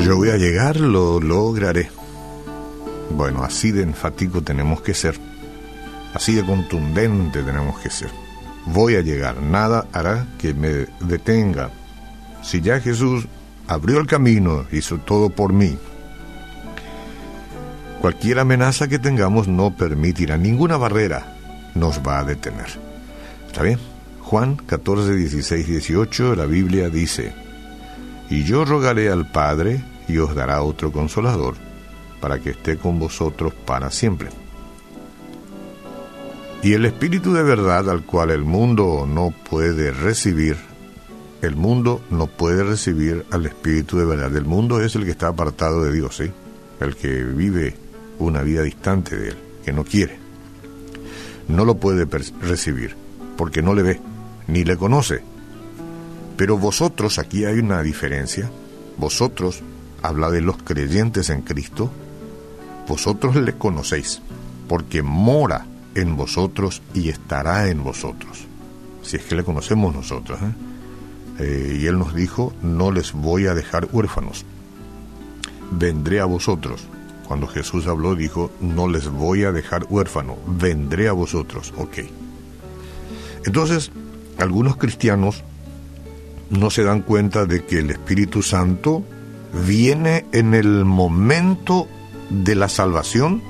Yo voy a llegar, lo lograré. Bueno, así de enfático tenemos que ser. Así de contundente tenemos que ser. Voy a llegar, nada hará que me detenga. Si ya Jesús abrió el camino, hizo todo por mí. Cualquier amenaza que tengamos no permitirá, ninguna barrera nos va a detener. ¿Está bien? Juan 14, 16, 18, la Biblia dice, y yo rogaré al Padre y os dará otro consolador para que esté con vosotros para siempre. Y el Espíritu de verdad al cual el mundo no puede recibir, el mundo no puede recibir al Espíritu de verdad. El mundo es el que está apartado de Dios, ¿sí? El que vive una vida distante de Él, que no quiere. No lo puede recibir, porque no le ve, ni le conoce. Pero vosotros, aquí hay una diferencia, vosotros habla de los creyentes en Cristo, vosotros le conocéis, porque mora en vosotros y estará en vosotros. Si es que le conocemos nosotros. ¿eh? Eh, y Él nos dijo, no les voy a dejar huérfanos, vendré a vosotros. Cuando Jesús habló, dijo, no les voy a dejar huérfano, vendré a vosotros. Ok. Entonces, algunos cristianos no se dan cuenta de que el Espíritu Santo viene en el momento de la salvación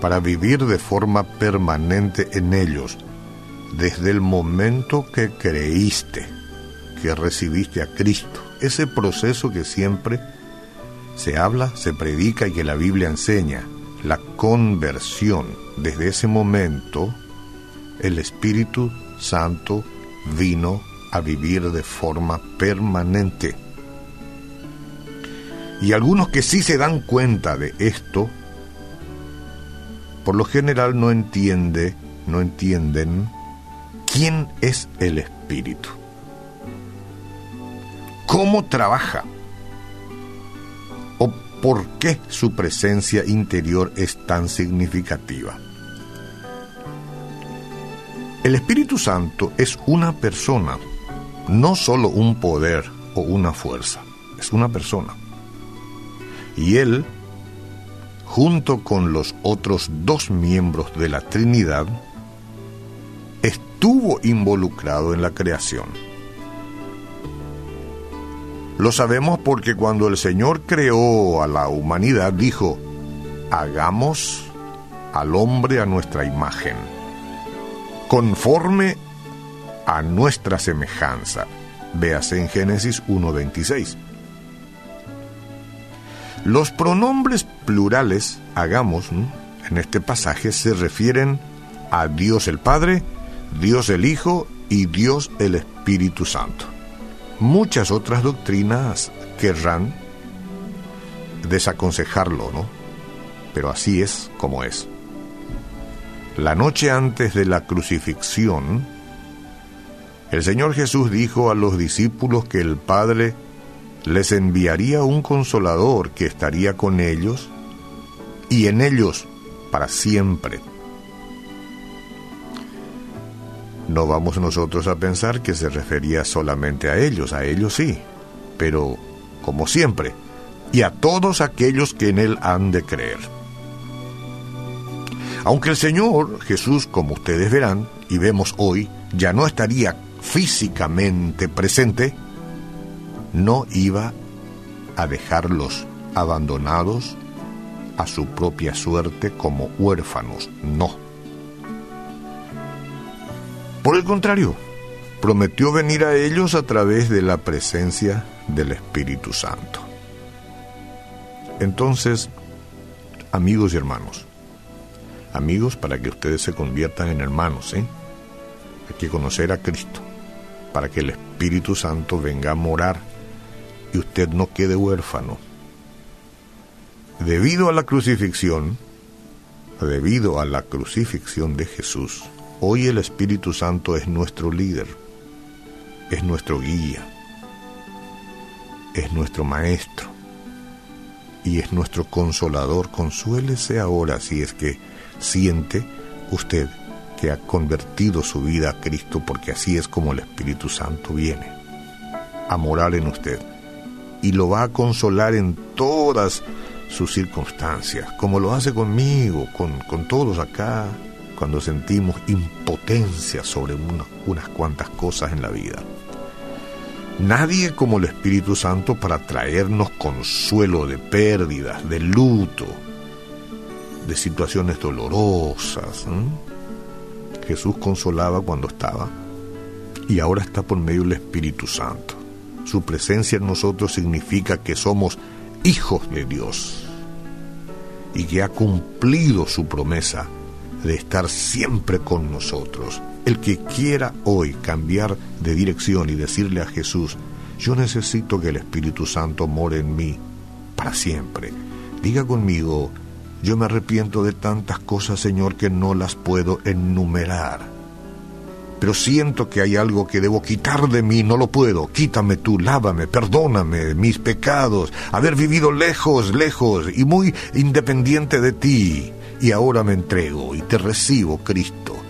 para vivir de forma permanente en ellos, desde el momento que creíste, que recibiste a Cristo. Ese proceso que siempre se habla, se predica y que la Biblia enseña, la conversión. Desde ese momento, el Espíritu Santo vino a vivir de forma permanente. Y algunos que sí se dan cuenta de esto, por lo general no entiende, no entienden quién es el espíritu. ¿Cómo trabaja? ¿O por qué su presencia interior es tan significativa? El Espíritu Santo es una persona, no solo un poder o una fuerza, es una persona y él, junto con los otros dos miembros de la Trinidad, estuvo involucrado en la creación. Lo sabemos porque cuando el Señor creó a la humanidad dijo, hagamos al hombre a nuestra imagen, conforme a nuestra semejanza. Véase en Génesis 1.26. Los pronombres plurales, hagamos, en este pasaje se refieren a Dios el Padre, Dios el Hijo y Dios el Espíritu Santo. Muchas otras doctrinas querrán desaconsejarlo, ¿no? Pero así es como es. La noche antes de la crucifixión, el Señor Jesús dijo a los discípulos que el Padre les enviaría un consolador que estaría con ellos y en ellos para siempre. No vamos nosotros a pensar que se refería solamente a ellos, a ellos sí, pero como siempre, y a todos aquellos que en Él han de creer. Aunque el Señor Jesús, como ustedes verán y vemos hoy, ya no estaría físicamente presente, no iba a dejarlos abandonados a su propia suerte como huérfanos, no. Por el contrario, prometió venir a ellos a través de la presencia del Espíritu Santo. Entonces, amigos y hermanos, amigos para que ustedes se conviertan en hermanos, ¿eh? Hay que conocer a Cristo, para que el Espíritu Santo venga a morar y usted no quede huérfano. Debido a la crucifixión, debido a la crucifixión de Jesús, hoy el Espíritu Santo es nuestro líder, es nuestro guía, es nuestro maestro y es nuestro consolador. Consuélese ahora si es que siente usted que ha convertido su vida a Cristo porque así es como el Espíritu Santo viene a morar en usted y lo va a consolar en todas sus circunstancias, como lo hace conmigo, con, con todos acá, cuando sentimos impotencia sobre unas cuantas cosas en la vida. Nadie como el Espíritu Santo para traernos consuelo de pérdidas, de luto, de situaciones dolorosas. Jesús consolaba cuando estaba y ahora está por medio del Espíritu Santo. Su presencia en nosotros significa que somos hijos de Dios y que ha cumplido su promesa de estar siempre con nosotros. El que quiera hoy cambiar de dirección y decirle a Jesús, yo necesito que el Espíritu Santo more en mí para siempre. Diga conmigo, yo me arrepiento de tantas cosas, Señor, que no las puedo enumerar. Pero siento que hay algo que debo quitar de mí, no lo puedo. Quítame tú, lávame, perdóname mis pecados, haber vivido lejos, lejos y muy independiente de ti. Y ahora me entrego y te recibo, Cristo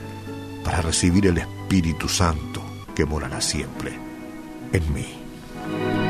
para recibir el Espíritu Santo que morará siempre en mí.